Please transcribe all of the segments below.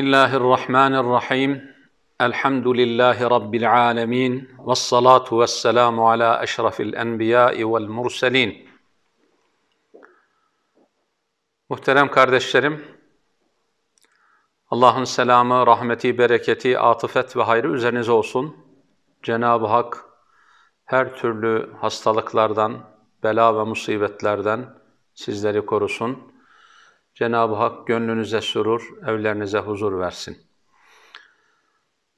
Bismillahirrahmanirrahim. Elhamdülillahi Rabbil alemin. Ve salatu ve selamu ala eşrafil enbiyai vel murselin. Muhterem kardeşlerim, Allah'ın selamı, rahmeti, bereketi, atıfet ve hayrı üzerinize olsun. Cenab-ı Hak her türlü hastalıklardan, bela ve musibetlerden sizleri korusun. Cenab-ı Hak gönlünüze surur, evlerinize huzur versin.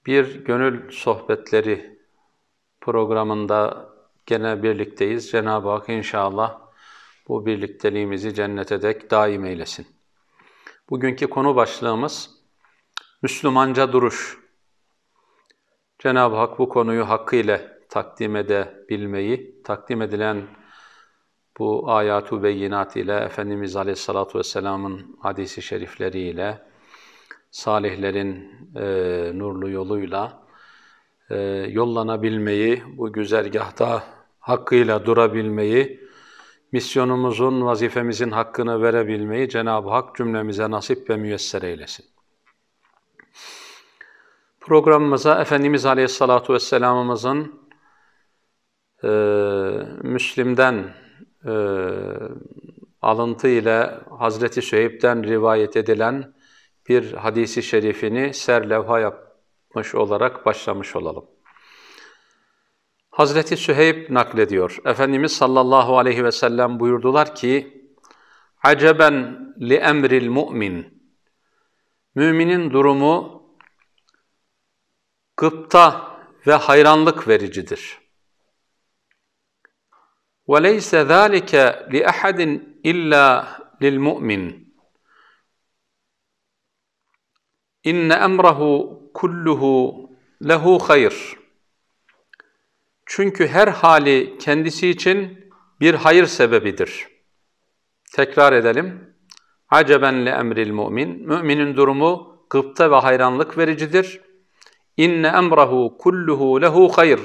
Bir gönül sohbetleri programında gene birlikteyiz. Cenab-ı Hak inşallah bu birlikteliğimizi cennete dek daim eylesin. Bugünkü konu başlığımız Müslümanca duruş. Cenab-ı Hak bu konuyu hakkıyla takdim edebilmeyi, takdim edilen bu ayatu beyinat ile Efendimiz Aleyhisselatü Vesselam'ın hadisi şerifleriyle, salihlerin e, nurlu yoluyla e, yollanabilmeyi, bu güzergahta hakkıyla durabilmeyi, misyonumuzun, vazifemizin hakkını verebilmeyi Cenab-ı Hak cümlemize nasip ve müyesser eylesin. Programımıza Efendimiz Aleyhisselatü Vesselam'ımızın e, Müslim'den e, alıntı ile Hazreti Süheyb'den rivayet edilen bir hadisi şerifini serlevha yapmış olarak başlamış olalım. Hazreti Süheyb naklediyor. Efendimiz sallallahu aleyhi ve sellem buyurdular ki, Aceben li emril mu'min. Müminin durumu gıpta ve hayranlık vericidir. وَلَيْسَ ذَٰلِكَ لِأَحَدٍ إِلَّا لِلْمُؤْمِنِ İnne emrahu kulluhu lehu hayr. Çünkü her hali kendisi için bir hayır sebebidir. Tekrar edelim. Aceben le emril mu'min. Müminin durumu gıpta ve hayranlık vericidir. İnne emrahu kulluhu lehu hayr.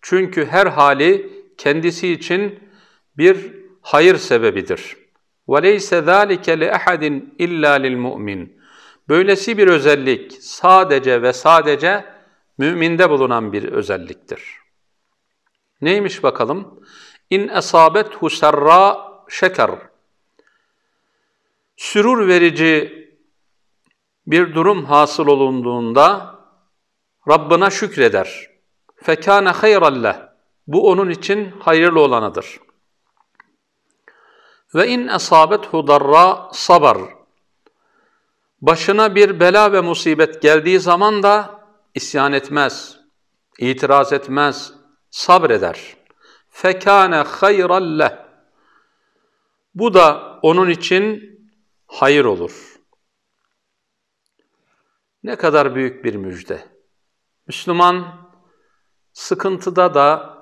Çünkü her hali kendisi için bir hayır sebebidir. وَلَيْسَ ذَٰلِكَ لِأَحَدٍ اِلَّا لِلْمُؤْمِنِ Böylesi bir özellik sadece ve sadece müminde bulunan bir özelliktir. Neymiş bakalım? İn esabethu serra şeker. Sürur verici bir durum hasıl olunduğunda Rabbına şükreder. Fekâne hayralleh. Bu onun için hayırlı olanıdır. Ve in esabethu darra sabar. Başına bir bela ve musibet geldiği zaman da isyan etmez, itiraz etmez, sabreder. Fekâne hayralleh. Bu da onun için hayır olur. Ne kadar büyük bir müjde. Müslüman sıkıntıda da,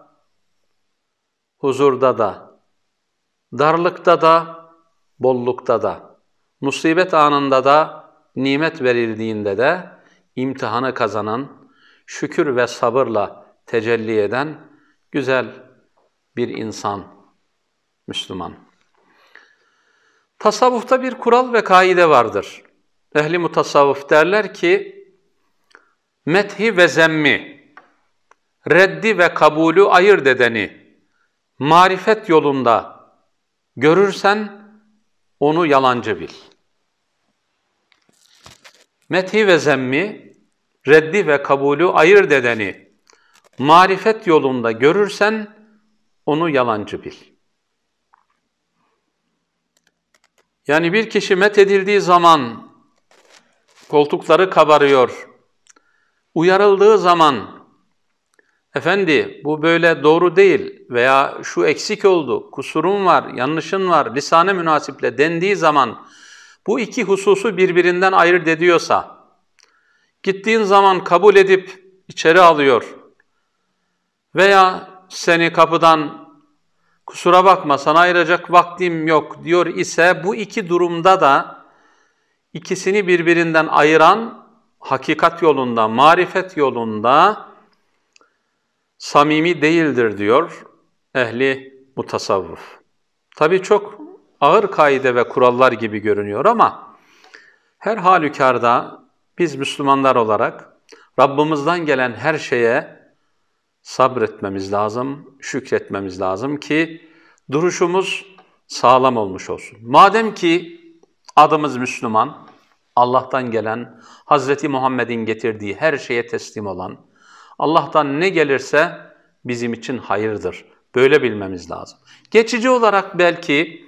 huzurda da, darlıkta da, bollukta da, musibet anında da, nimet verildiğinde de imtihanı kazanan, şükür ve sabırla tecelli eden güzel bir insan, Müslüman. Tasavvufta bir kural ve kaide vardır. Ehli mutasavvuf derler ki, methi ve zemmi, reddi ve kabulü ayırt edeni, marifet yolunda görürsen onu yalancı bil. Methi ve zemmi, reddi ve kabulü ayırt edeni, marifet yolunda görürsen onu yalancı bil. Yani bir kişi met edildiği zaman koltukları kabarıyor, uyarıldığı zaman efendi bu böyle doğru değil veya şu eksik oldu, kusurun var, yanlışın var, lisane münasiple dendiği zaman bu iki hususu birbirinden ayırt ediyorsa, gittiğin zaman kabul edip içeri alıyor veya seni kapıdan kusura bakma sana ayıracak vaktim yok diyor ise bu iki durumda da ikisini birbirinden ayıran hakikat yolunda, marifet yolunda samimi değildir diyor ehli mutasavvuf. Tabii çok ağır kaide ve kurallar gibi görünüyor ama her halükarda Biz Müslümanlar olarak Rabbimizden gelen her şeye sabretmemiz lazım, şükretmemiz lazım ki duruşumuz sağlam olmuş olsun. Madem ki adımız Müslüman, Allah'tan gelen, Hazreti Muhammed'in getirdiği her şeye teslim olan, Allah'tan ne gelirse bizim için hayırdır. Böyle bilmemiz lazım. Geçici olarak belki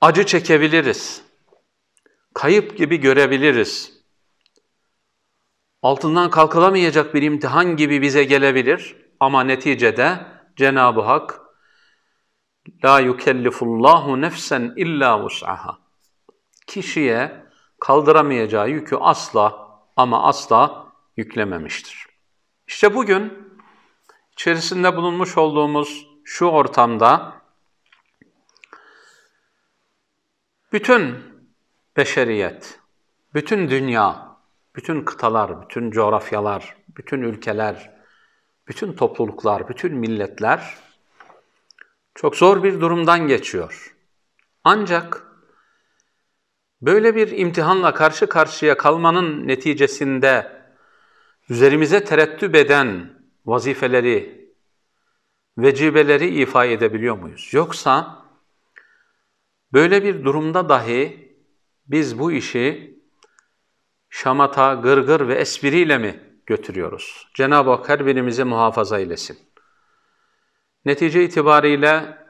acı çekebiliriz. Kayıp gibi görebiliriz. Altından kalkılamayacak bir imtihan gibi bize gelebilir ama neticede Cenab-ı Hak La yukellifullahu nefsen illa vus'aha. Kişiye kaldıramayacağı yükü asla ama asla yüklememiştir. İşte bugün içerisinde bulunmuş olduğumuz şu ortamda bütün beşeriyet, bütün dünya, bütün kıtalar, bütün coğrafyalar, bütün ülkeler, bütün topluluklar, bütün milletler çok zor bir durumdan geçiyor. Ancak böyle bir imtihanla karşı karşıya kalmanın neticesinde üzerimize terettüp eden vazifeleri, vecibeleri ifa edebiliyor muyuz? Yoksa böyle bir durumda dahi biz bu işi şamata, gırgır ve espriyle mi götürüyoruz? Cenab-ı Hak her birimizi muhafaza eylesin. Netice itibariyle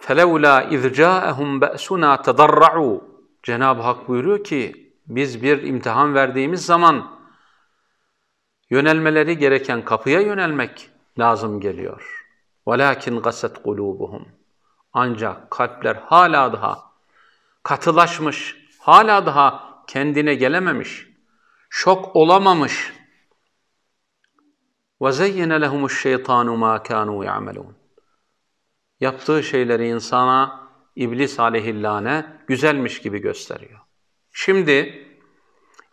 فَلَوْلَا اِذْ جَاءَهُمْ بَأْسُنَا تَضَرَّعُوا Cenab-ı Hak buyuruyor ki biz bir imtihan verdiğimiz zaman yönelmeleri gereken kapıya yönelmek lazım geliyor. وَلَاكِنْ قَسَتْ قُلُوبُهُمْ Ancak kalpler hala daha katılaşmış, hala daha kendine gelememiş, şok olamamış. وَزَيِّنَ لَهُمُ الشَّيْطَانُ مَا كَانُوا يَعْمَلُونَ Yaptığı şeyleri insana İblis aleyhillâne güzelmiş gibi gösteriyor. Şimdi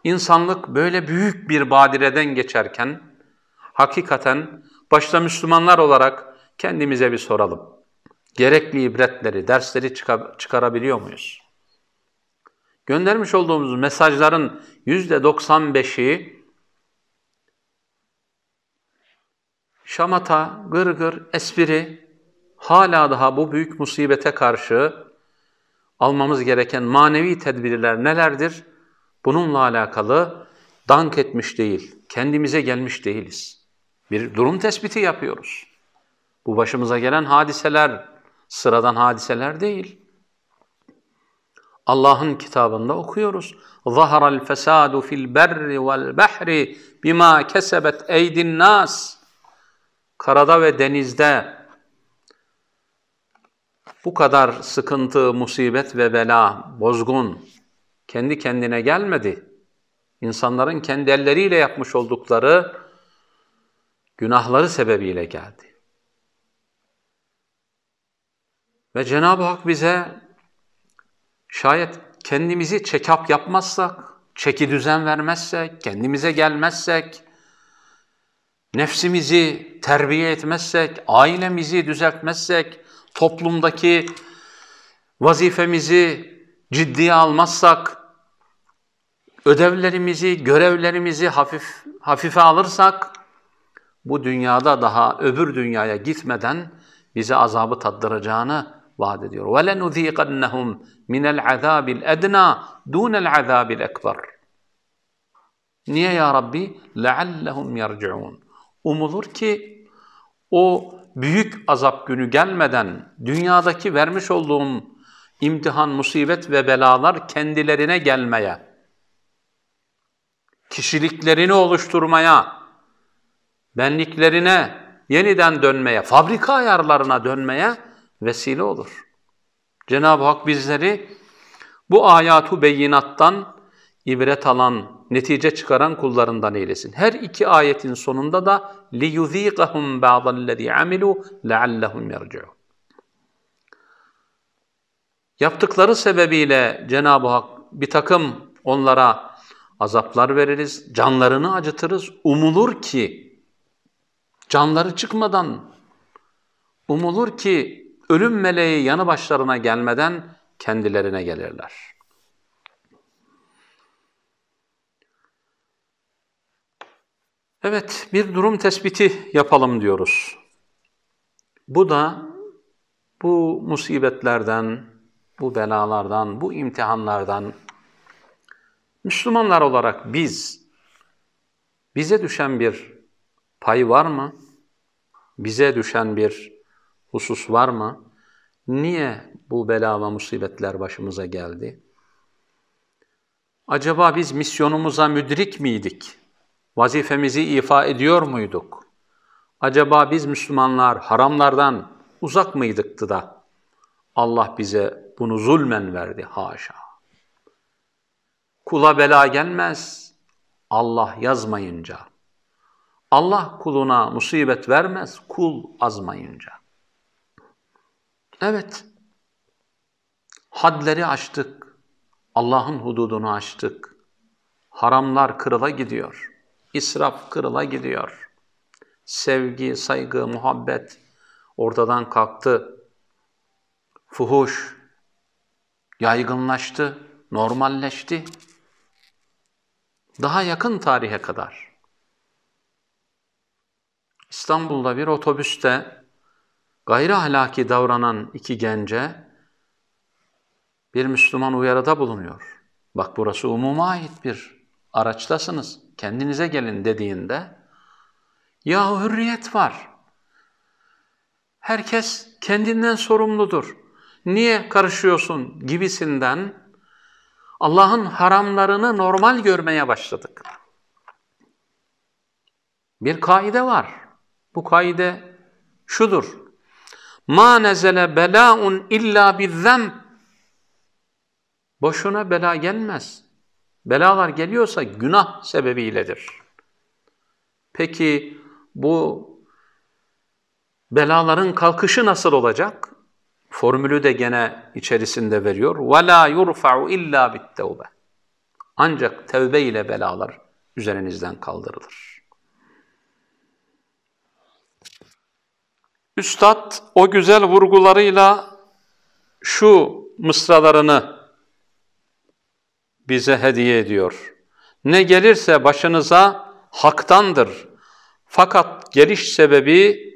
insanlık böyle büyük bir badireden geçerken hakikaten başta Müslümanlar olarak kendimize bir soralım. Gerekli ibretleri, dersleri çıkarabiliyor muyuz? Göndermiş olduğumuz mesajların yüzde 95'i şamata, gırgır, espri hala daha bu büyük musibete karşı almamız gereken manevi tedbirler nelerdir? Bununla alakalı dank etmiş değil, kendimize gelmiş değiliz. Bir durum tespiti yapıyoruz. Bu başımıza gelen hadiseler sıradan hadiseler değil. Allah'ın kitabında okuyoruz. Zaharal fesadu fil berri vel bahri bima kesebet eydin nas. Karada ve denizde bu kadar sıkıntı, musibet ve bela, bozgun, kendi kendine gelmedi. İnsanların kendi elleriyle yapmış oldukları günahları sebebiyle geldi. Ve Cenab-ı Hak bize şayet kendimizi check-up yapmazsak, çeki düzen vermezsek, kendimize gelmezsek, nefsimizi terbiye etmezsek, ailemizi düzeltmezsek, toplumdaki vazifemizi ciddiye almazsak, ödevlerimizi, görevlerimizi hafif hafife alırsak, bu dünyada daha öbür dünyaya gitmeden bize azabı tattıracağını vaat ediyor. وَلَنُذ۪يقَنَّهُمْ مِنَ الْعَذَابِ الْاَدْنَى دُونَ الْعَذَابِ الْاَكْبَرِ Niye ya Rabbi? لَعَلَّهُمْ يَرْجِعُونَ Umulur ki o büyük azap günü gelmeden dünyadaki vermiş olduğum imtihan, musibet ve belalar kendilerine gelmeye, kişiliklerini oluşturmaya, benliklerine yeniden dönmeye, fabrika ayarlarına dönmeye vesile olur. Cenab-ı Hak bizleri bu ayatu beyinattan ibret alan, netice çıkaran kullarından eylesin. Her iki ayetin sonunda da لِيُذ۪يقَهُمْ بَعْضَ الَّذ۪ي عَمِلُوا لَعَلَّهُمْ يَرْجِعُونَ Yaptıkları sebebiyle Cenab-ı Hak bir takım onlara azaplar veririz, canlarını acıtırız. Umulur ki canları çıkmadan, umulur ki ölüm meleği yanı başlarına gelmeden kendilerine gelirler. Evet, bir durum tespiti yapalım diyoruz. Bu da bu musibetlerden, bu belalardan, bu imtihanlardan Müslümanlar olarak biz, bize düşen bir pay var mı? Bize düşen bir husus var mı? Niye bu bela ve musibetler başımıza geldi? Acaba biz misyonumuza müdrik miydik? Vazifemizi ifa ediyor muyduk? Acaba biz Müslümanlar haramlardan uzak mıydıktı da Allah bize bunu zulmen verdi haşa. Kula bela gelmez. Allah yazmayınca. Allah kuluna musibet vermez kul azmayınca. Evet, hadleri aştık, Allah'ın hududunu aştık, haramlar kırıla gidiyor, israf kırıla gidiyor, sevgi, saygı, muhabbet ortadan kalktı, fuhuş yaygınlaştı, normalleşti. Daha yakın tarihe kadar İstanbul'da bir otobüste gayri ahlaki davranan iki gence bir Müslüman uyarıda bulunuyor. Bak burası umuma ait bir araçtasınız, kendinize gelin dediğinde ya hürriyet var. Herkes kendinden sorumludur. Niye karışıyorsun gibisinden Allah'ın haramlarını normal görmeye başladık. Bir kaide var. Bu kaide şudur. Ma nezele belâun illa bizzem. Boşuna bela gelmez. Belalar geliyorsa günah sebebiyledir. Peki bu belaların kalkışı nasıl olacak? Formülü de gene içerisinde veriyor. وَلَا يُرْفَعُ illa بِالتَّوْبَ Ancak tevbe ile belalar üzerinizden kaldırılır. Üstad o güzel vurgularıyla şu mısralarını bize hediye ediyor. Ne gelirse başınıza haktandır. Fakat geliş sebebi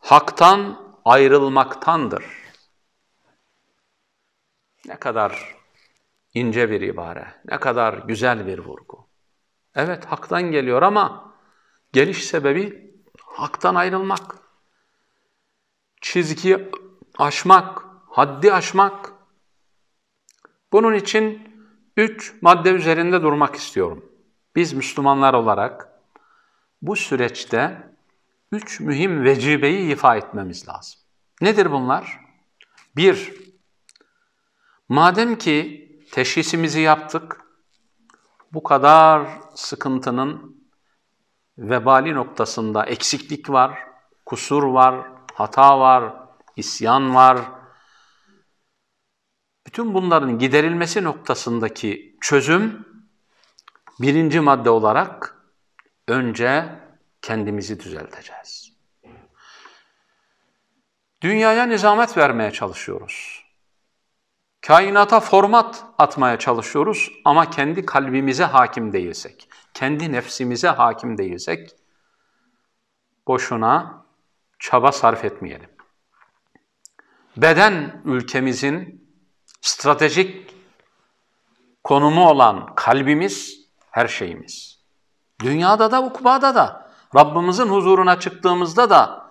haktan ayrılmaktandır. Ne kadar ince bir ibare, ne kadar güzel bir vurgu. Evet haktan geliyor ama geliş sebebi haktan ayrılmak. Çizgi aşmak, haddi aşmak. Bunun için üç madde üzerinde durmak istiyorum. Biz Müslümanlar olarak bu süreçte üç mühim vecibeyi ifa etmemiz lazım. Nedir bunlar? Bir, madem ki teşhisimizi yaptık, bu kadar sıkıntının vebali noktasında eksiklik var, kusur var, hata var, isyan var. Bütün bunların giderilmesi noktasındaki çözüm birinci madde olarak önce kendimizi düzelteceğiz. Dünyaya nizamet vermeye çalışıyoruz. Kainata format atmaya çalışıyoruz ama kendi kalbimize hakim değilsek, kendi nefsimize hakim değilsek boşuna çaba sarf etmeyelim. Beden ülkemizin stratejik konumu olan kalbimiz her şeyimiz. Dünyada da ukbada da Rabbimizin huzuruna çıktığımızda da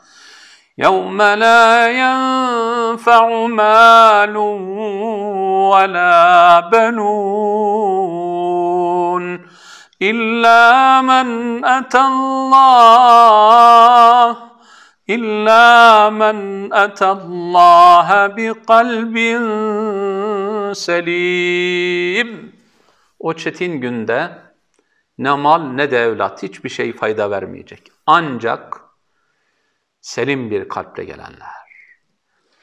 يَوْمَ لَا يَنْفَعُ مَالٌ وَلَا بَنُونَ إِلَّا مَنْ أَتَى اللَّهَ إِلَّا مَنْ أَتَى اللّٰهَ بِقَلْبٍ selim. O çetin günde ne mal ne de evlat hiçbir şey fayda vermeyecek. Ancak selim bir kalple gelenler,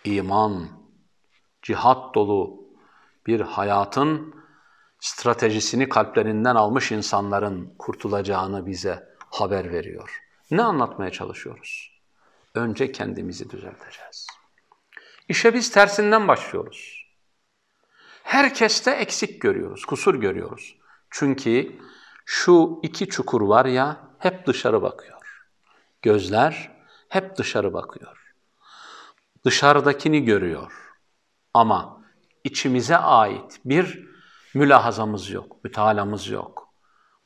iman, cihat dolu bir hayatın stratejisini kalplerinden almış insanların kurtulacağını bize haber veriyor. Ne anlatmaya çalışıyoruz? Önce kendimizi düzelteceğiz. İşe biz tersinden başlıyoruz. Herkeste eksik görüyoruz, kusur görüyoruz. Çünkü şu iki çukur var ya, hep dışarı bakıyor. Gözler hep dışarı bakıyor. Dışarıdakini görüyor. Ama içimize ait bir mülahazamız yok, mütalamız yok.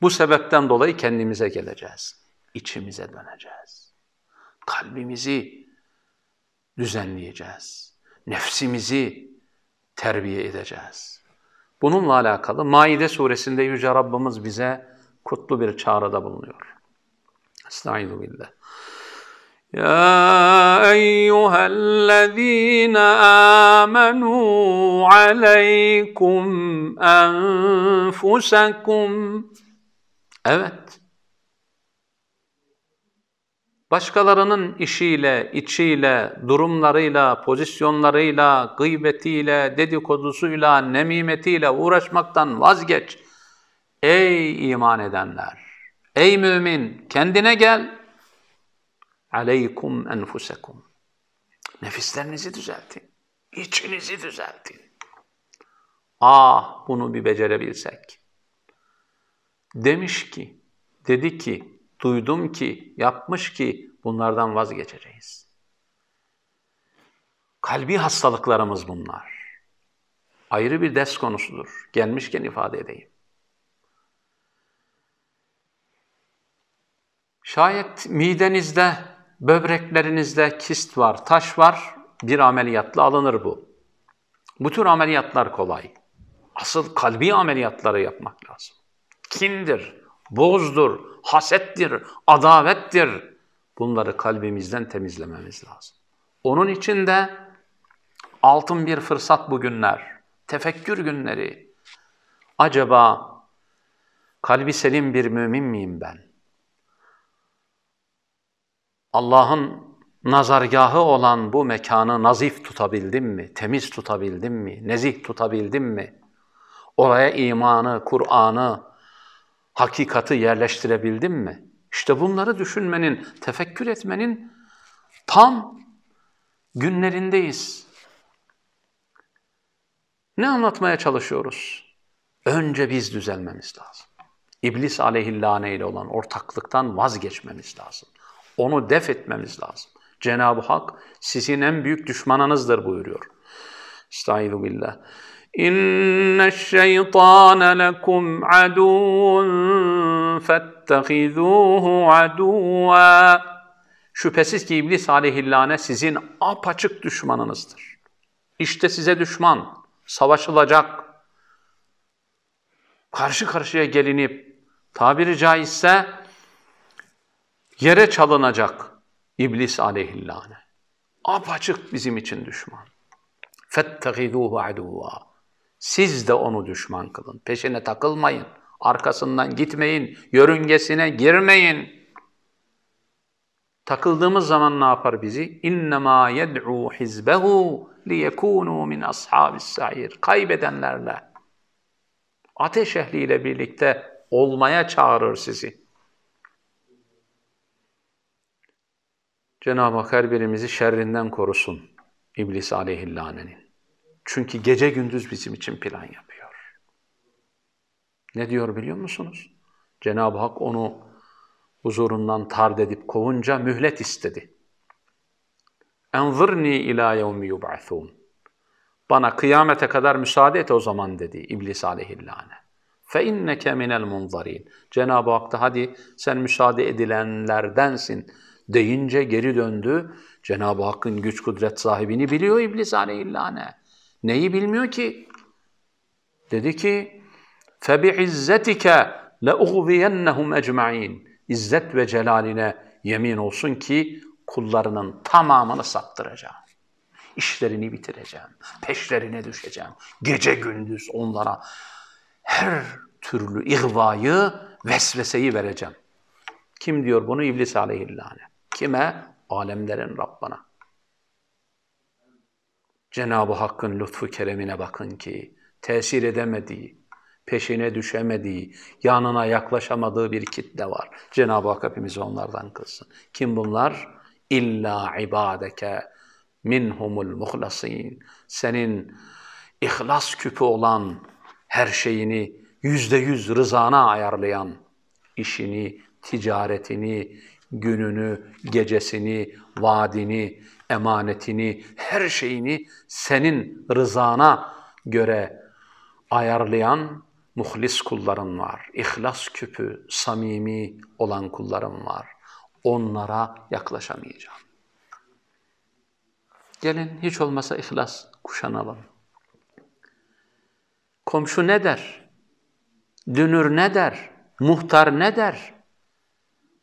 Bu sebepten dolayı kendimize geleceğiz. İçimize döneceğiz. Kalbimizi düzenleyeceğiz. Nefsimizi terbiye edeceğiz. Bununla alakalı Maide suresinde Yüce Rabbimiz bize kutlu bir çağrıda bulunuyor. Estaizu billah. يا أيها الذين آمنوا عليكم أنفسكم Evet. Başkalarının işiyle, içiyle, durumlarıyla, pozisyonlarıyla, gıybetiyle, dedikodusuyla, nemimetiyle uğraşmaktan vazgeç. Ey iman edenler! Ey mümin! Kendine gel Aleykum enfusekum. Nefislerinizi düzeltin. İçinizi düzeltin. Ah bunu bir becerebilsek. Demiş ki, dedi ki, duydum ki, yapmış ki bunlardan vazgeçeceğiz. Kalbi hastalıklarımız bunlar. Ayrı bir ders konusudur. Gelmişken ifade edeyim. Şayet midenizde böbreklerinizde kist var, taş var, bir ameliyatla alınır bu. Bu tür ameliyatlar kolay. Asıl kalbi ameliyatları yapmak lazım. Kindir, bozdur, hasettir, adavettir. Bunları kalbimizden temizlememiz lazım. Onun için de altın bir fırsat bugünler, tefekkür günleri. Acaba kalbi selim bir mümin miyim ben? Allah'ın nazargahı olan bu mekanı nazif tutabildim mi? Temiz tutabildim mi? Nezih tutabildim mi? Oraya imanı, Kur'an'ı, hakikati yerleştirebildim mi? İşte bunları düşünmenin, tefekkür etmenin tam günlerindeyiz. Ne anlatmaya çalışıyoruz? Önce biz düzelmemiz lazım. İblis aleyhillâne ile olan ortaklıktan vazgeçmemiz lazım. Onu def etmemiz lazım. Cenab-ı Hak sizin en büyük düşmanınızdır buyuruyor. Estaizu billah. İnne şeytane lekum aduvun fettehizuhu aduva. Şüphesiz ki iblis aleyhillâne sizin apaçık düşmanınızdır. İşte size düşman, savaşılacak, karşı karşıya gelinip, tabiri caizse yere çalınacak İblis aleyhillâne. Apaçık bizim için düşman. فَاتَّخِذُوهُ عَدُوًا Siz de onu düşman kılın. Peşine takılmayın. Arkasından gitmeyin. Yörüngesine girmeyin. Takıldığımız zaman ne yapar bizi? İnnemâ yed'û hizbehu liyekûnû min ashabis sa'ir. Kaybedenlerle, ateş ehliyle birlikte olmaya çağırır sizi. Cenab-ı Hak her birimizi şerrinden korusun İblis aleyhillanenin. Çünkü gece gündüz bizim için plan yapıyor. Ne diyor biliyor musunuz? Cenab-ı Hak onu huzurundan tard edip kovunca mühlet istedi. Enzırni ila yevmi yub'athun. Bana kıyamete kadar müsaade et o zaman dedi İblis aleyhillâne. İnneke minel munzarin. Cenab-ı Hak da hadi sen müsaade edilenlerdensin deyince geri döndü. Cenab-ı Hakk'ın güç kudret sahibini biliyor İblis aleyhillâne. Neyi bilmiyor ki? Dedi ki فَبِعِزَّتِكَ لَاُغْوِيَنَّهُمْ اَجْمَعِينَ İzzet ve celaline yemin olsun ki kullarının tamamını saptıracağım. İşlerini bitireceğim. Peşlerine düşeceğim. Gece gündüz onlara her türlü ihvayı, vesveseyi vereceğim. Kim diyor bunu? İblis aleyhillâne. Kime? Alemlerin Rabbana. Cenab-ı Hakk'ın lütfu keremine bakın ki tesir edemediği, peşine düşemediği, yanına yaklaşamadığı bir kitle var. Cenab-ı Hak hepimizi onlardan kılsın. Kim bunlar? İlla ibadeke minhumul muhlasin. Senin ihlas küpü olan her şeyini yüzde yüz rızana ayarlayan, işini ticaretini, gününü, gecesini, vaadini, emanetini, her şeyini senin rızana göre ayarlayan muhlis kulların var. İhlas küpü, samimi olan kulların var. Onlara yaklaşamayacağım. Gelin hiç olmasa ihlas kuşanalım. Komşu ne der? Dünür ne der? Muhtar ne der?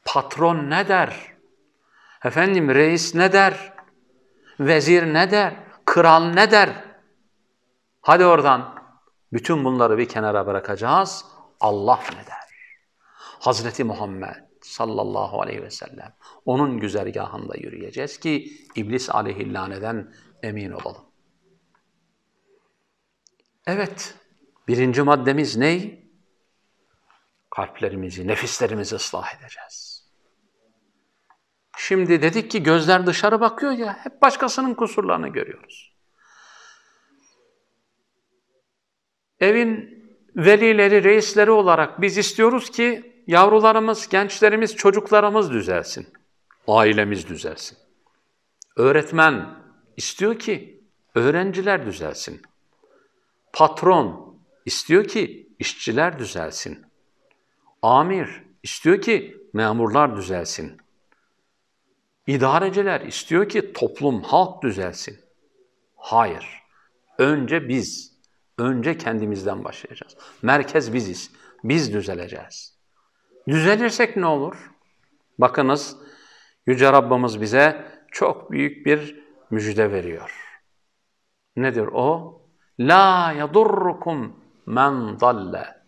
Patron ne der? Efendim reis ne der? Vezir ne der? Kral ne der? Hadi oradan. Bütün bunları bir kenara bırakacağız. Allah ne der? Hazreti Muhammed sallallahu aleyhi ve sellem. Onun güzergahında yürüyeceğiz ki iblis aleyhillaneden emin olalım. Evet, birinci maddemiz ne? Kalplerimizi, nefislerimizi ıslah edeceğiz. Şimdi dedik ki gözler dışarı bakıyor ya, hep başkasının kusurlarını görüyoruz. Evin velileri, reisleri olarak biz istiyoruz ki yavrularımız, gençlerimiz, çocuklarımız düzelsin. Ailemiz düzelsin. Öğretmen istiyor ki öğrenciler düzelsin. Patron istiyor ki işçiler düzelsin. Amir istiyor ki memurlar düzelsin. İdareciler istiyor ki toplum, halk düzelsin. Hayır. Önce biz, önce kendimizden başlayacağız. Merkez biziz. Biz düzeleceğiz. Düzelirsek ne olur? Bakınız Yüce Rabbimiz bize çok büyük bir müjde veriyor. Nedir o? La yadurrukum men dalle.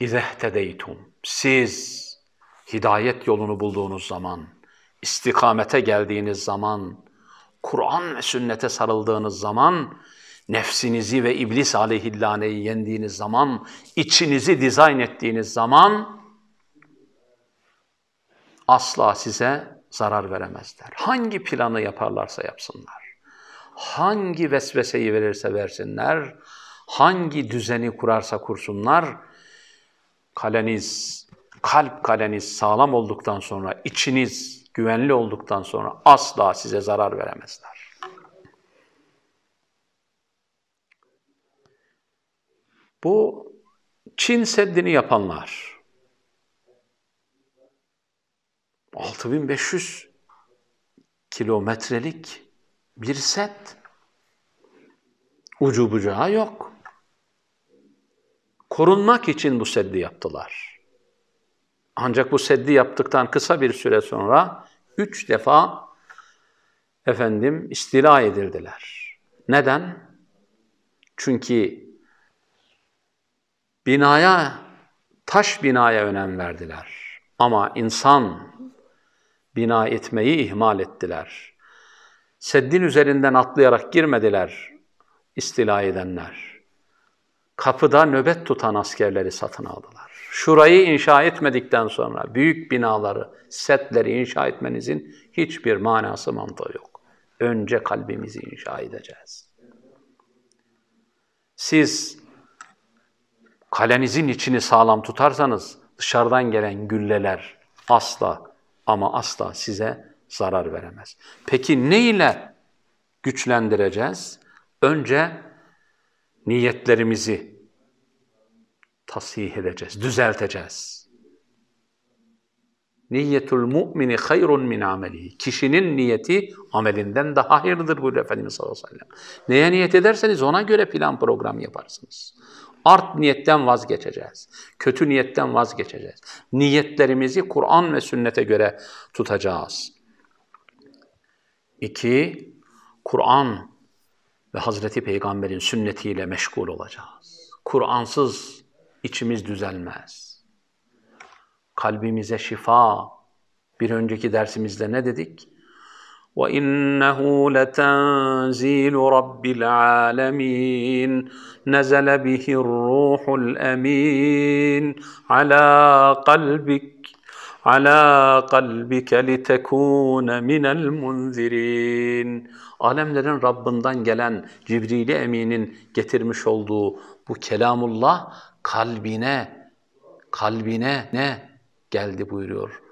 İzehtedeytum. Siz hidayet yolunu bulduğunuz zaman, istikamete geldiğiniz zaman, Kur'an ve sünnete sarıldığınız zaman, nefsinizi ve iblis aleyhillaneyi yendiğiniz zaman, içinizi dizayn ettiğiniz zaman asla size zarar veremezler. Hangi planı yaparlarsa yapsınlar, hangi vesveseyi verirse versinler, hangi düzeni kurarsa kursunlar, kaleniz, kalp kaleniz sağlam olduktan sonra, içiniz güvenli olduktan sonra asla size zarar veremezler. Bu Çin Seddi'ni yapanlar 6500 kilometrelik bir set. Ucu bucağı yok. Korunmak için bu seddi yaptılar. Ancak bu seddi yaptıktan kısa bir süre sonra üç defa efendim istila edildiler. Neden? Çünkü binaya, taş binaya önem verdiler. Ama insan bina etmeyi ihmal ettiler. Seddin üzerinden atlayarak girmediler istila edenler. Kapıda nöbet tutan askerleri satın aldılar. Şurayı inşa etmedikten sonra büyük binaları, setleri inşa etmenizin hiçbir manası mantığı yok. Önce kalbimizi inşa edeceğiz. Siz kalenizin içini sağlam tutarsanız dışarıdan gelen gülleler asla ama asla size zarar veremez. Peki ne ile güçlendireceğiz? Önce niyetlerimizi tasih edeceğiz, düzelteceğiz. Niyetul mu'mini hayrun min amelihi. Kişinin niyeti amelinden daha hayırlıdır buyuruyor Efendimiz sallallahu aleyhi ve sellem. Neye niyet ederseniz ona göre plan program yaparsınız. Art niyetten vazgeçeceğiz. Kötü niyetten vazgeçeceğiz. Niyetlerimizi Kur'an ve sünnete göre tutacağız. İki, Kur'an ve Hazreti Peygamber'in sünnetiyle meşgul olacağız. Kur'ansız içimiz düzelmez. Kalbimize şifa. Bir önceki dersimizde ne dedik? وَإِنَّهُ لَتَنْزِيلُ رَبِّ الْعَالَمِينَ نَزَلَ بِهِ الرُّوحُ الْأَمِينُ عَلَى قَلْبِكَ عَلَى قَلْبِكَ لِتَكُونَ مِنَ الْمُنْذِرِينَ Alemlerin Rabbinden gelen Cibril-i Emin'in getirmiş olduğu bu kelamullah kalbine, kalbine ne geldi buyuruyor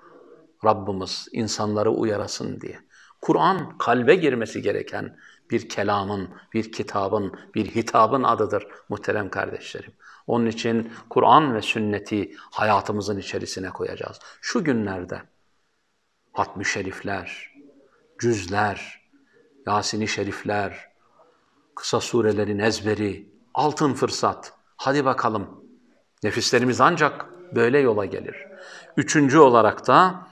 Rabbimiz insanları uyarasın diye. Kur'an kalbe girmesi gereken bir kelamın, bir kitabın, bir hitabın adıdır muhterem kardeşlerim. Onun için Kur'an ve sünneti hayatımızın içerisine koyacağız. Şu günlerde hatmi şerifler, cüzler, Yasin-i şerifler, kısa surelerin ezberi, altın fırsat. Hadi bakalım. Nefislerimiz ancak böyle yola gelir. Üçüncü olarak da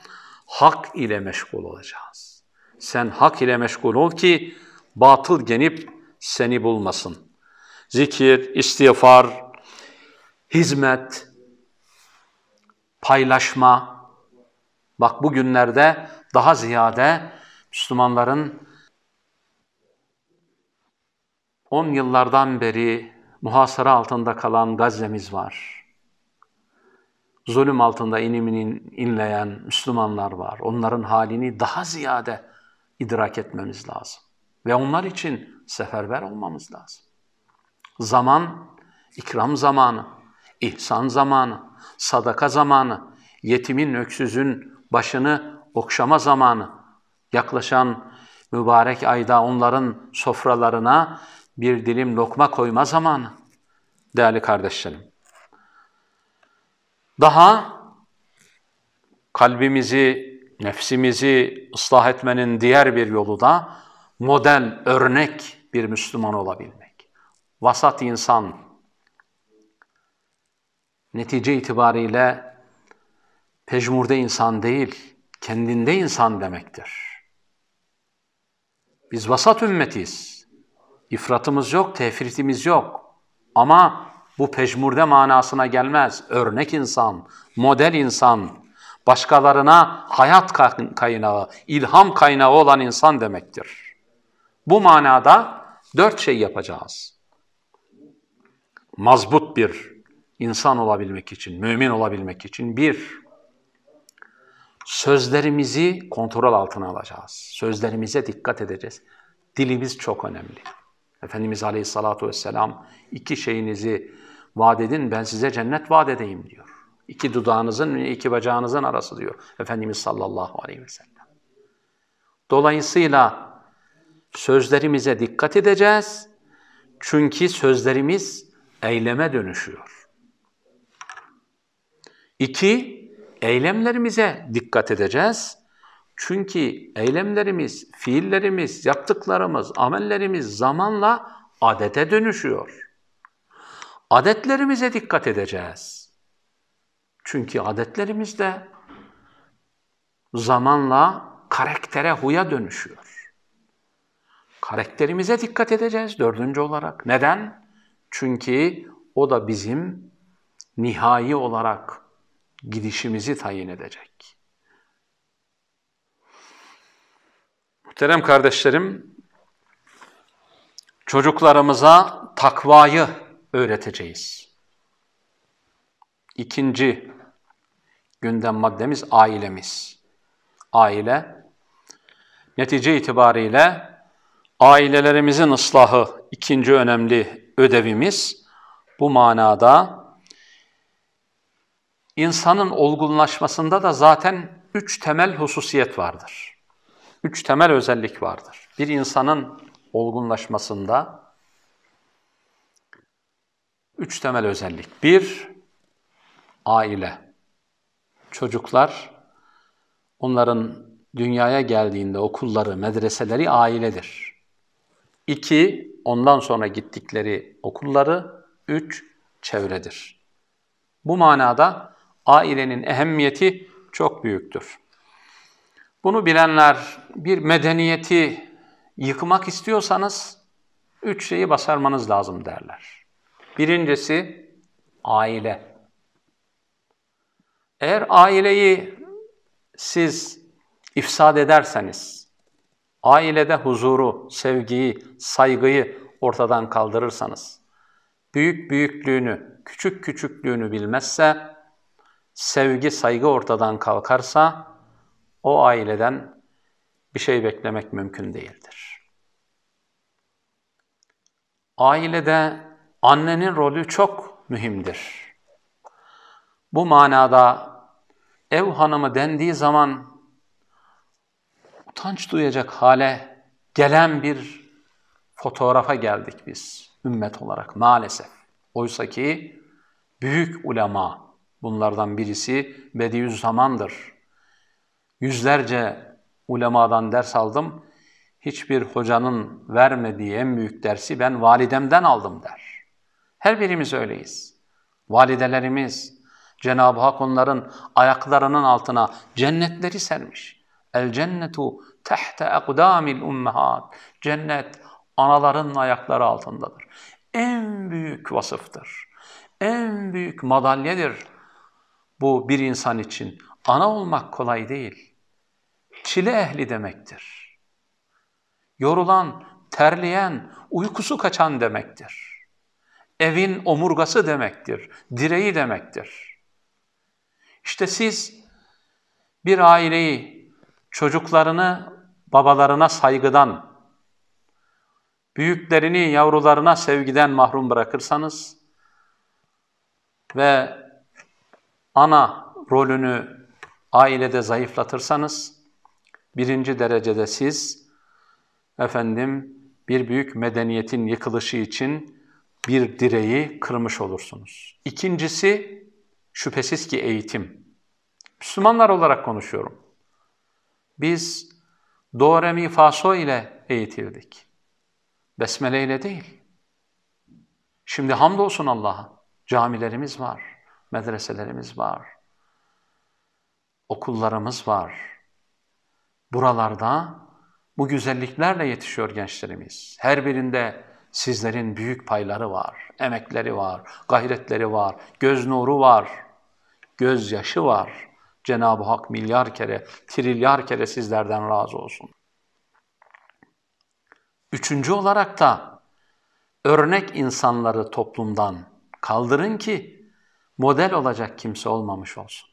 hak ile meşgul olacağız. Sen hak ile meşgul ol ki batıl genip seni bulmasın. Zikir, istiğfar, hizmet, paylaşma. Bak bugünlerde daha ziyade Müslümanların 10 yıllardan beri muhasara altında kalan Gazze'miz var. Zulüm altında iniminin inleyen Müslümanlar var. Onların halini daha ziyade idrak etmemiz lazım. Ve onlar için seferber olmamız lazım. Zaman, ikram zamanı, ihsan zamanı, sadaka zamanı, yetimin, öksüzün başını okşama zamanı, yaklaşan mübarek ayda onların sofralarına bir dilim lokma koyma zamanı. Değerli kardeşlerim. Daha kalbimizi, nefsimizi ıslah etmenin diğer bir yolu da model, örnek bir Müslüman olabilmek. Vasat insan, netice itibariyle pejmurde insan değil, kendinde insan demektir. Biz vasat ümmetiyiz. İfratımız yok, tefritimiz yok. Ama bu pejmurde manasına gelmez. Örnek insan, model insan, başkalarına hayat kaynağı, ilham kaynağı olan insan demektir. Bu manada dört şey yapacağız. Mazbut bir insan olabilmek için, mümin olabilmek için bir, sözlerimizi kontrol altına alacağız. Sözlerimize dikkat edeceğiz. Dilimiz çok önemli. Efendimiz Aleyhisselatü Vesselam iki şeyinizi vaat edin ben size cennet vaat edeyim diyor. İki dudağınızın iki bacağınızın arası diyor Efendimiz sallallahu aleyhi ve sellem. Dolayısıyla sözlerimize dikkat edeceğiz. Çünkü sözlerimiz eyleme dönüşüyor. İki, eylemlerimize dikkat edeceğiz. Çünkü eylemlerimiz, fiillerimiz, yaptıklarımız, amellerimiz zamanla adete dönüşüyor. Adetlerimize dikkat edeceğiz. Çünkü adetlerimiz de zamanla karaktere, huya dönüşüyor. Karakterimize dikkat edeceğiz dördüncü olarak. Neden? Çünkü o da bizim nihai olarak gidişimizi tayin edecek. Muhterem kardeşlerim, çocuklarımıza takvayı öğreteceğiz. İkinci gündem maddemiz ailemiz. Aile, netice itibariyle ailelerimizin ıslahı ikinci önemli ödevimiz. Bu manada insanın olgunlaşmasında da zaten üç temel hususiyet vardır. Üç temel özellik vardır. Bir insanın olgunlaşmasında üç temel özellik. Bir, aile. Çocuklar, onların dünyaya geldiğinde okulları, medreseleri ailedir. İki, ondan sonra gittikleri okulları. Üç, çevredir. Bu manada ailenin ehemmiyeti çok büyüktür. Bunu bilenler bir medeniyeti yıkmak istiyorsanız üç şeyi basarmanız lazım derler. Birincisi aile. Eğer aileyi siz ifsad ederseniz, ailede huzuru, sevgiyi, saygıyı ortadan kaldırırsanız, büyük büyüklüğünü, küçük küçüklüğünü bilmezse, sevgi, saygı ortadan kalkarsa, o aileden bir şey beklemek mümkün değildir. Ailede annenin rolü çok mühimdir. Bu manada ev hanımı dendiği zaman utanç duyacak hale gelen bir fotoğrafa geldik biz ümmet olarak maalesef. Oysa ki büyük ulema bunlardan birisi Bediüzzaman'dır. Yüzlerce ulemadan ders aldım. Hiçbir hocanın vermediği en büyük dersi ben validemden aldım der. Her birimiz öyleyiz. Validelerimiz, Cenab-ı Hak onların ayaklarının altına cennetleri sermiş. El cennetu tehte ekdamil ummehat. Cennet anaların ayakları altındadır. En büyük vasıftır. En büyük madalyedir bu bir insan için. Ana olmak kolay değil. Çile ehli demektir. Yorulan, terleyen, uykusu kaçan demektir. Evin omurgası demektir, direği demektir. İşte siz bir aileyi, çocuklarını babalarına saygıdan, büyüklerini yavrularına sevgiden mahrum bırakırsanız ve ana rolünü ailede zayıflatırsanız, birinci derecede siz, efendim, bir büyük medeniyetin yıkılışı için bir direği kırmış olursunuz. İkincisi, şüphesiz ki eğitim. Müslümanlar olarak konuşuyorum. Biz do, re, mi, fa, so ile eğitildik. Besmele ile değil. Şimdi hamdolsun Allah'a. Camilerimiz var, medreselerimiz var, okullarımız var. Buralarda bu güzelliklerle yetişiyor gençlerimiz. Her birinde sizlerin büyük payları var, emekleri var, gayretleri var, göz nuru var, gözyaşı var. Cenab-ı Hak milyar kere, trilyar kere sizlerden razı olsun. Üçüncü olarak da örnek insanları toplumdan kaldırın ki model olacak kimse olmamış olsun.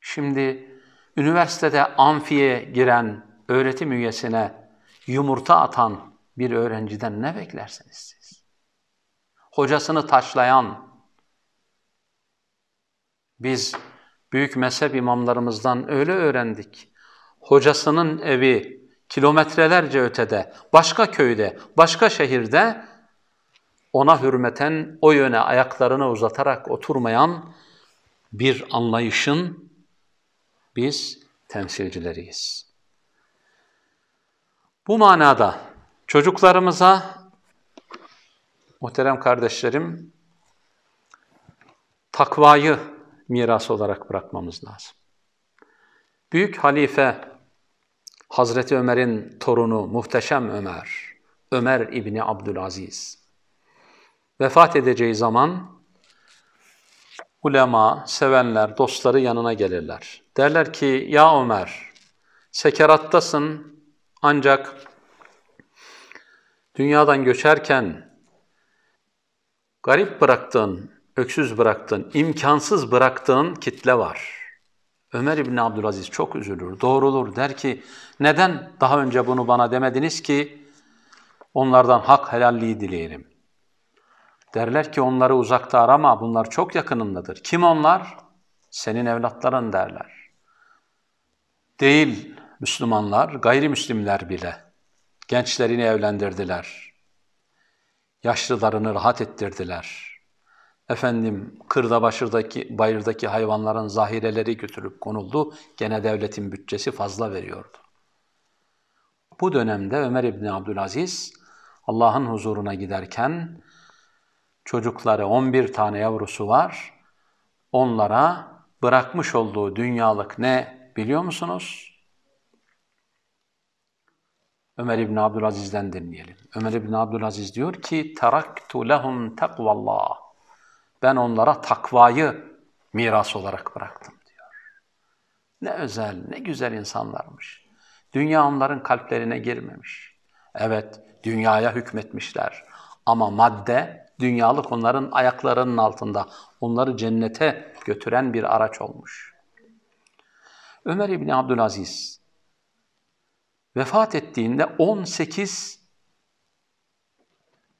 Şimdi üniversitede amfiye giren öğretim üyesine yumurta atan bir öğrenciden ne beklersiniz siz? Hocasını taşlayan, biz büyük mezhep imamlarımızdan öyle öğrendik. Hocasının evi kilometrelerce ötede, başka köyde, başka şehirde ona hürmeten o yöne ayaklarını uzatarak oturmayan bir anlayışın biz temsilcileriyiz. Bu manada çocuklarımıza muhterem kardeşlerim takvayı miras olarak bırakmamız lazım. Büyük halife Hazreti Ömer'in torunu muhteşem Ömer, Ömer İbni Abdülaziz vefat edeceği zaman ulema, sevenler, dostları yanına gelirler. Derler ki ya Ömer sekerattasın ancak dünyadan göçerken garip bıraktığın, öksüz bıraktığın, imkansız bıraktığın kitle var. Ömer İbni Abdülaziz çok üzülür, doğrulur. Der ki neden daha önce bunu bana demediniz ki onlardan hak helalliği dileyelim. Derler ki onları uzakta arama, bunlar çok yakınındadır. Kim onlar? Senin evlatların derler. Değil Müslümanlar, gayrimüslimler bile gençlerini evlendirdiler. Yaşlılarını rahat ettirdiler. Efendim kırda başırdaki, bayırdaki hayvanların zahireleri götürüp konuldu. Gene devletin bütçesi fazla veriyordu. Bu dönemde Ömer İbni Abdülaziz Allah'ın huzuruna giderken çocukları 11 tane yavrusu var. Onlara bırakmış olduğu dünyalık ne biliyor musunuz? Ömer İbni Abdülaziz'den dinleyelim. Ömer İbni Abdülaziz diyor ki teraktu lehum takvallah. Ben onlara takvayı miras olarak bıraktım diyor. Ne özel, ne güzel insanlarmış. Dünya onların kalplerine girmemiş. Evet, dünyaya hükmetmişler. Ama madde, dünyalık onların ayaklarının altında. Onları cennete götüren bir araç olmuş. Ömer İbni Abdülaziz vefat ettiğinde 18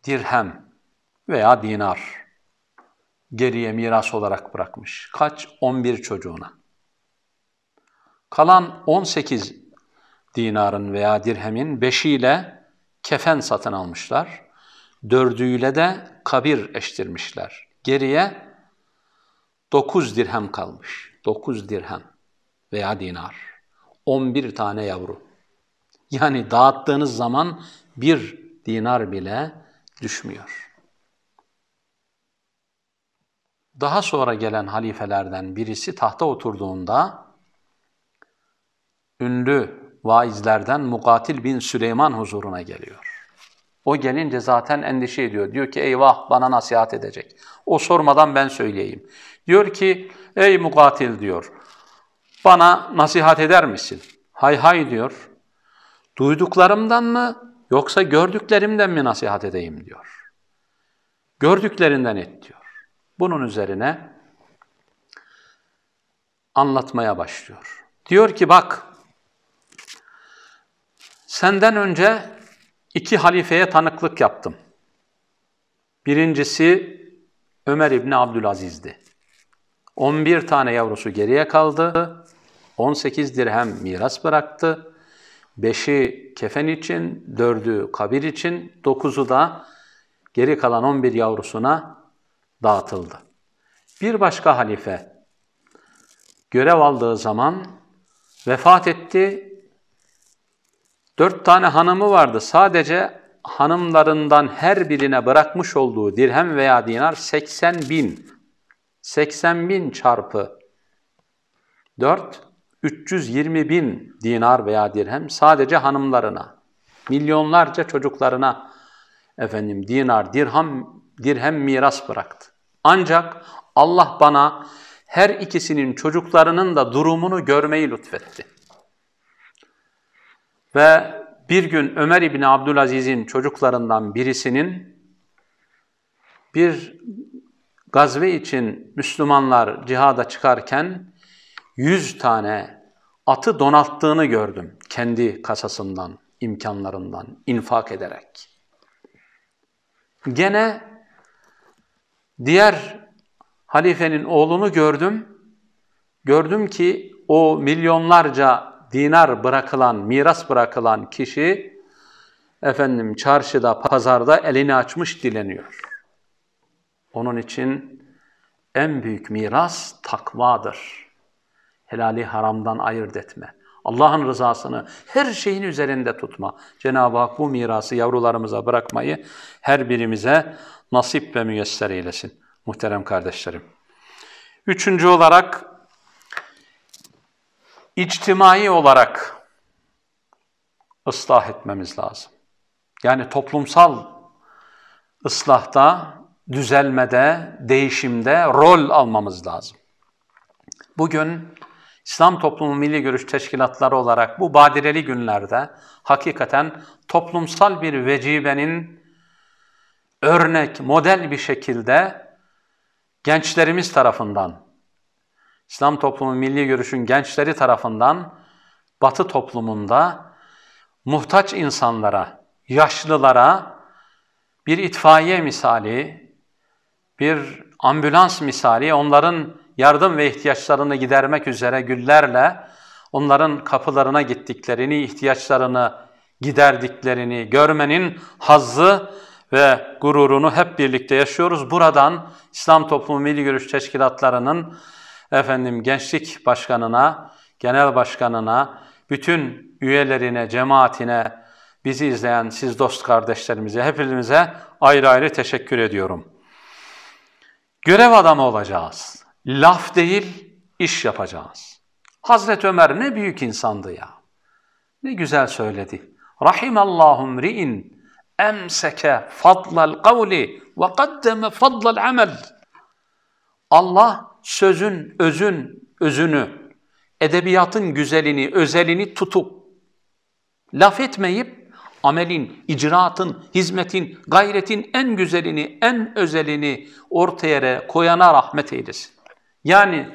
dirhem veya dinar geriye miras olarak bırakmış. Kaç? 11 çocuğuna. Kalan 18 dinarın veya dirhemin beşiyle kefen satın almışlar. Dördüğüyle de kabir eştirmişler. Geriye 9 dirhem kalmış. 9 dirhem veya dinar. 11 tane yavru. Yani dağıttığınız zaman bir dinar bile düşmüyor. Daha sonra gelen halifelerden birisi tahta oturduğunda ünlü vaizlerden Mukatil bin Süleyman huzuruna geliyor. O gelince zaten endişe ediyor. Diyor ki eyvah bana nasihat edecek. O sormadan ben söyleyeyim. Diyor ki ey Mukatil diyor bana nasihat eder misin? Hay hay diyor. Duyduklarımdan mı yoksa gördüklerimden mi nasihat edeyim diyor. Gördüklerinden et diyor. Bunun üzerine anlatmaya başlıyor. Diyor ki bak senden önce iki halifeye tanıklık yaptım. Birincisi Ömer İbni Abdülaziz'di. 11 tane yavrusu geriye kaldı. 18 dirhem miras bıraktı. 5'i kefen için, 4'ü kabir için, 9'u da geri kalan 11 yavrusuna dağıtıldı. Bir başka halife görev aldığı zaman vefat etti. Dört tane hanımı vardı. Sadece hanımlarından her birine bırakmış olduğu dirhem veya dinar 80 bin. 80 bin çarpı 4, 320 bin dinar veya dirhem sadece hanımlarına, milyonlarca çocuklarına efendim dinar, dirham, dirhem miras bıraktı. Ancak Allah bana her ikisinin çocuklarının da durumunu görmeyi lütfetti. Ve bir gün Ömer İbni Abdülaziz'in çocuklarından birisinin bir gazve için Müslümanlar cihada çıkarken yüz tane atı donalttığını gördüm kendi kasasından, imkanlarından infak ederek. Gene diğer halifenin oğlunu gördüm. Gördüm ki o milyonlarca dinar bırakılan, miras bırakılan kişi efendim çarşıda, pazarda elini açmış dileniyor. Onun için en büyük miras takvadır. Helali haramdan ayırt etme. Allah'ın rızasını her şeyin üzerinde tutma. Cenab-ı Hak bu mirası yavrularımıza bırakmayı her birimize nasip ve müyesser eylesin muhterem kardeşlerim. Üçüncü olarak içtimai olarak ıslah etmemiz lazım. Yani toplumsal ıslahta, düzelmede, değişimde rol almamız lazım. Bugün İslam Toplumu Milli Görüş Teşkilatları olarak bu badireli günlerde hakikaten toplumsal bir vecibenin örnek, model bir şekilde gençlerimiz tarafından, İslam Toplumu Milli Görüş'ün gençleri tarafından Batı toplumunda muhtaç insanlara, yaşlılara bir itfaiye misali, bir ambulans misali onların yardım ve ihtiyaçlarını gidermek üzere güllerle onların kapılarına gittiklerini, ihtiyaçlarını giderdiklerini görmenin hazzı ve gururunu hep birlikte yaşıyoruz. Buradan İslam Toplumu Milli Görüş Teşkilatları'nın efendim gençlik başkanına, genel başkanına, bütün üyelerine, cemaatine, bizi izleyen siz dost kardeşlerimize, hepimize ayrı ayrı teşekkür ediyorum. Görev adamı olacağız. Laf değil, iş yapacağız. Hazreti Ömer ne büyük insandı ya. Ne güzel söyledi. Rahimallahu ri'in emseke fadlal kavli ve kaddeme fadlal amel. Allah sözün, özün, özünü, edebiyatın güzelini, özelini tutup, laf etmeyip, amelin, icraatın, hizmetin, gayretin en güzelini, en özelini ortaya koyana rahmet eylesin. Yani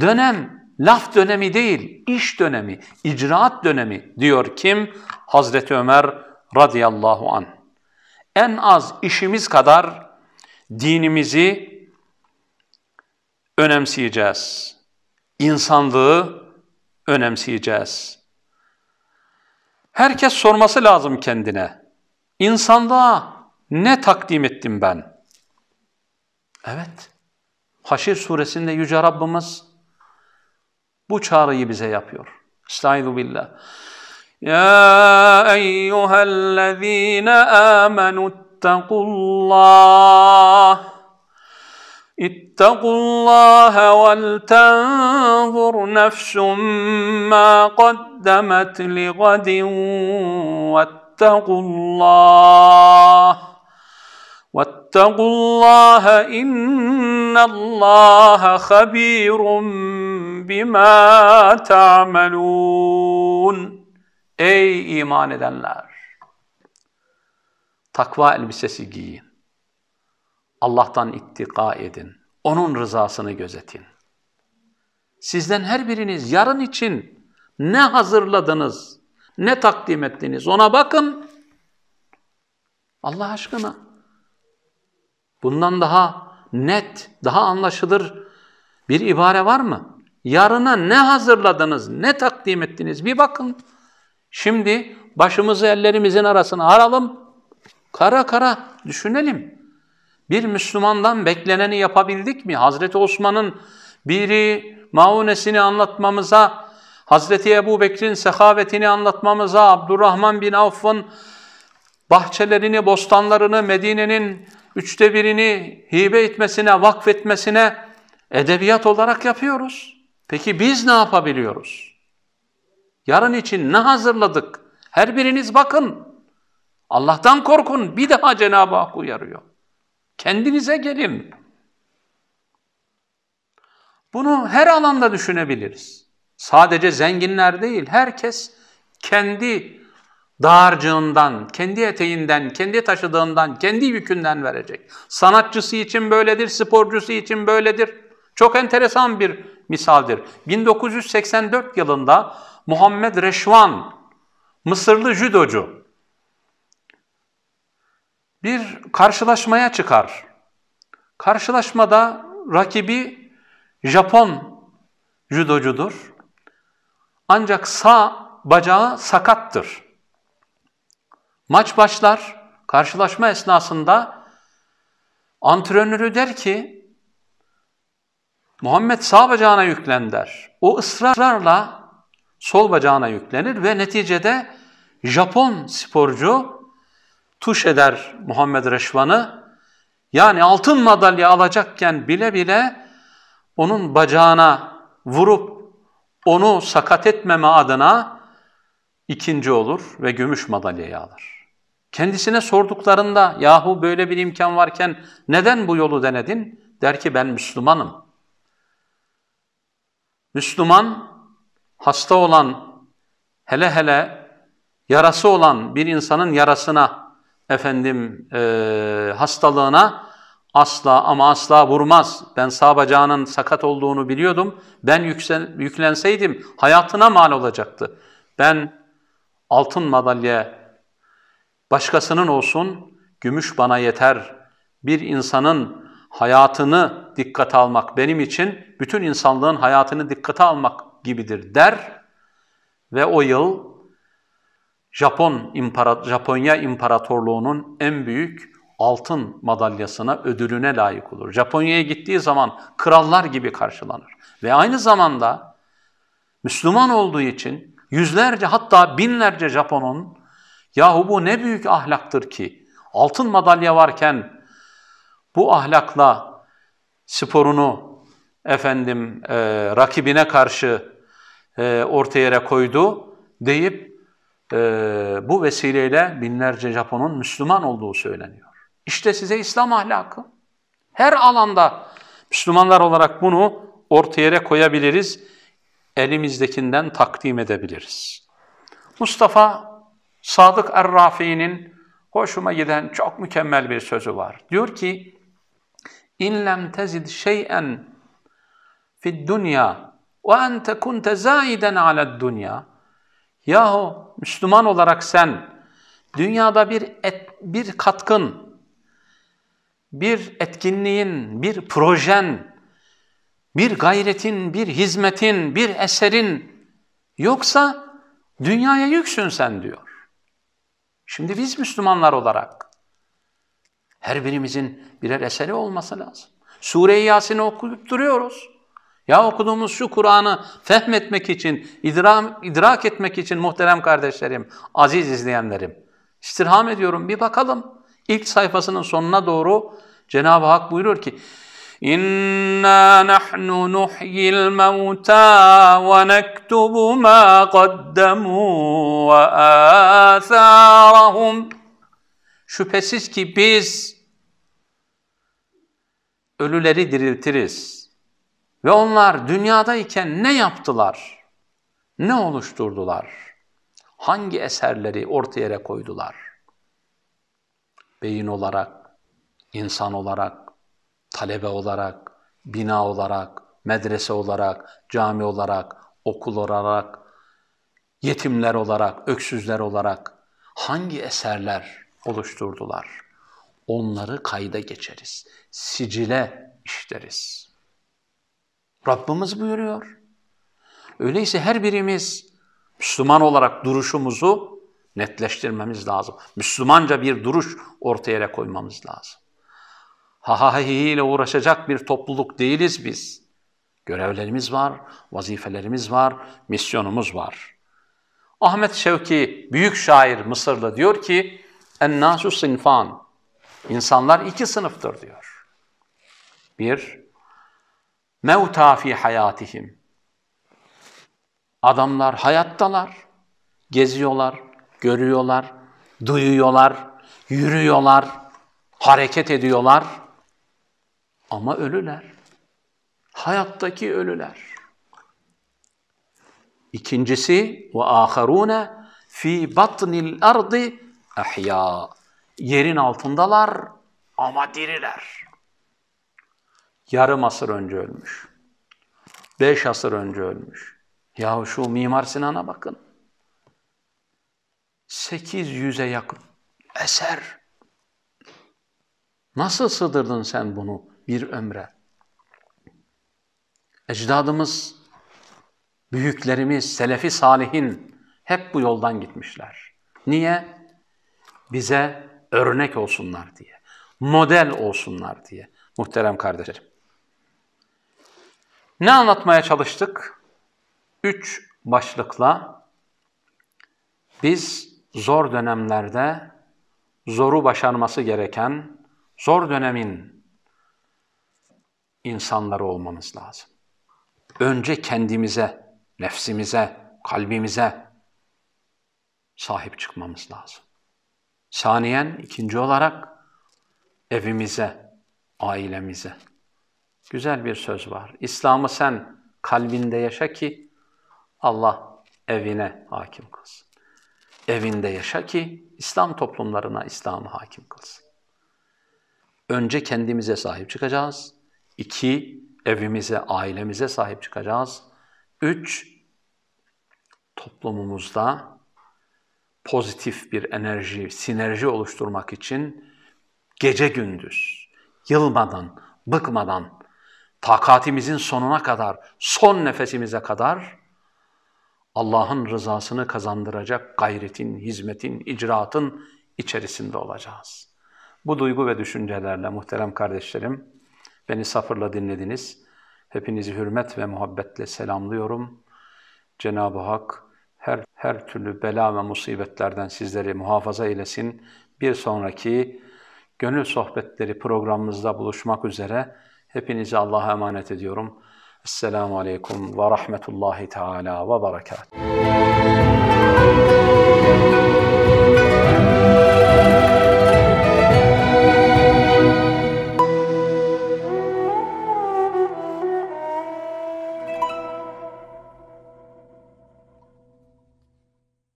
dönem laf dönemi değil, iş dönemi, icraat dönemi diyor kim? Hazreti Ömer radıyallahu an. En az işimiz kadar dinimizi önemseyeceğiz. İnsanlığı önemseyeceğiz. Herkes sorması lazım kendine. İnsanlığa ne takdim ettim ben? Evet. Haşir suresinde Yüce Rabbimiz bu çağrıyı bize yapıyor. Estaizu billah. Ya eyyühellezine amenu ittakullah. اتقوا الله ولتنظر نفس ما قدمت لغد واتقوا الله واتقوا الله ان الله خبير بما تعملون Ey iman edenler! Takva elbisesi giyin. Allah'tan ittika edin. Onun rızasını gözetin. Sizden her biriniz yarın için ne hazırladınız, ne takdim ettiniz ona bakın. Allah aşkına. Bundan daha net, daha anlaşılır bir ibare var mı? Yarına ne hazırladınız, ne takdim ettiniz bir bakın. Şimdi başımızı ellerimizin arasına aralım, kara kara düşünelim. Bir Müslümandan bekleneni yapabildik mi? Hazreti Osman'ın biri maunesini anlatmamıza, Hazreti Ebu Bekir'in sehavetini anlatmamıza, Abdurrahman bin Avf'ın bahçelerini, bostanlarını, Medine'nin üçte birini hibe etmesine, vakfetmesine edebiyat olarak yapıyoruz. Peki biz ne yapabiliyoruz? Yarın için ne hazırladık? Her biriniz bakın. Allah'tan korkun. Bir daha Cenab-ı Hak uyarıyor. Kendinize gelin. Bunu her alanda düşünebiliriz. Sadece zenginler değil, herkes kendi dağarcığından, kendi eteğinden, kendi taşıdığından, kendi yükünden verecek. Sanatçısı için böyledir, sporcusu için böyledir. Çok enteresan bir misaldir. 1984 yılında Muhammed Reşvan, Mısırlı judocu, bir karşılaşmaya çıkar. Karşılaşmada rakibi Japon judocudur. Ancak sağ bacağı sakattır. Maç başlar. Karşılaşma esnasında antrenörü der ki Muhammed sağ bacağına yüklen der. O ısrarla sol bacağına yüklenir ve neticede Japon sporcu tuş eder Muhammed Reşvan'ı. Yani altın madalya alacakken bile bile onun bacağına vurup onu sakat etmeme adına ikinci olur ve gümüş madalyayı alır. Kendisine sorduklarında yahu böyle bir imkan varken neden bu yolu denedin? Der ki ben Müslümanım. Müslüman hasta olan hele hele yarası olan bir insanın yarasına efendim e, hastalığına asla ama asla vurmaz. Ben sağ bacağının sakat olduğunu biliyordum. Ben yüksel, yüklenseydim hayatına mal olacaktı. Ben altın madalya başkasının olsun, gümüş bana yeter. Bir insanın hayatını dikkate almak benim için bütün insanlığın hayatını dikkate almak gibidir der ve o yıl Japon İmparat Japonya İmparatorluğu'nun en büyük altın madalyasına, ödülüne layık olur. Japonya'ya gittiği zaman krallar gibi karşılanır. Ve aynı zamanda Müslüman olduğu için yüzlerce hatta binlerce Japon'un yahu bu ne büyük ahlaktır ki altın madalya varken bu ahlakla sporunu efendim e, rakibine karşı e, ortaya koydu deyip e, bu vesileyle binlerce Japon'un Müslüman olduğu söyleniyor. İşte size İslam ahlakı. Her alanda Müslümanlar olarak bunu ortaya koyabiliriz. Elimizdekinden takdim edebiliriz. Mustafa Sadık Er-Rafi'nin hoşuma giden çok mükemmel bir sözü var. Diyor ki, lem tezid şey'en fid dünya ve ente kunte zaiden aled dünya Yahu Müslüman olarak sen dünyada bir et, bir katkın, bir etkinliğin, bir projen bir gayretin, bir hizmetin, bir eserin yoksa dünyaya yüksün sen diyor. Şimdi biz Müslümanlar olarak her birimizin birer eseri olması lazım. Sure-i Yasin'i okuyup duruyoruz. Ya okuduğumuz şu Kur'an'ı fehmetmek için, idrak, idrak etmek için muhterem kardeşlerim, aziz izleyenlerim, istirham ediyorum bir bakalım. İlk sayfasının sonuna doğru Cenab-ı Hak buyuruyor ki, Nuhyil mevta ve nektubu ma qaddamu ve atharahum. Şüphesiz ki biz ölüleri diriltiriz. Ve onlar dünyadayken ne yaptılar? Ne oluşturdular? Hangi eserleri ortaya koydular? Beyin olarak, insan olarak, talebe olarak, bina olarak, medrese olarak, cami olarak, okul olarak, yetimler olarak, öksüzler olarak hangi eserler oluşturdular? Onları kayda geçeriz, sicile işleriz. Rabbimiz buyuruyor. Öyleyse her birimiz Müslüman olarak duruşumuzu netleştirmemiz lazım. Müslümanca bir duruş ortaya koymamız lazım. Ha ha ile uğraşacak bir topluluk değiliz biz. Görevlerimiz var, vazifelerimiz var, misyonumuz var. Ahmet Şevki, büyük şair Mısırlı diyor ki, En-nasu sinfan, insanlar iki sınıftır diyor. Bir, mevta fi hayatihim. Adamlar hayattalar, geziyorlar, görüyorlar, duyuyorlar, yürüyorlar, hareket ediyorlar ama ölüler. Hayattaki ölüler. İkincisi ve aharune fi batnil ardı ahya. Yerin altındalar ama diriler. Yarım asır önce ölmüş. Beş asır önce ölmüş. Ya şu Mimar Sinan'a bakın. 800'e yakın eser. Nasıl sığdırdın sen bunu bir ömre? Ecdadımız, büyüklerimiz, selefi salihin hep bu yoldan gitmişler. Niye? Bize örnek olsunlar diye, model olsunlar diye muhterem kardeşlerim. Ne anlatmaya çalıştık? Üç başlıkla biz zor dönemlerde zoru başarması gereken, zor dönemin insanları olmamız lazım. Önce kendimize, nefsimize, kalbimize sahip çıkmamız lazım. Saniyen ikinci olarak evimize, ailemize. Güzel bir söz var. İslam'ı sen kalbinde yaşa ki Allah evine hakim kılsın. Evinde yaşa ki İslam toplumlarına İslam'ı hakim kılsın. Önce kendimize sahip çıkacağız. İki, evimize, ailemize sahip çıkacağız. Üç, toplumumuzda pozitif bir enerji, sinerji oluşturmak için gece gündüz, yılmadan, bıkmadan, takatimizin sonuna kadar, son nefesimize kadar Allah'ın rızasını kazandıracak gayretin, hizmetin, icraatın içerisinde olacağız. Bu duygu ve düşüncelerle muhterem kardeşlerim, beni sabırla dinlediniz. Hepinizi hürmet ve muhabbetle selamlıyorum. Cenab-ı Hak her, her türlü bela ve musibetlerden sizleri muhafaza eylesin. Bir sonraki gönül sohbetleri programımızda buluşmak üzere hepinizi Allah'a emanet ediyorum. Esselamu Aleyküm ve Rahmetullahi Teala ve Berekatuhu.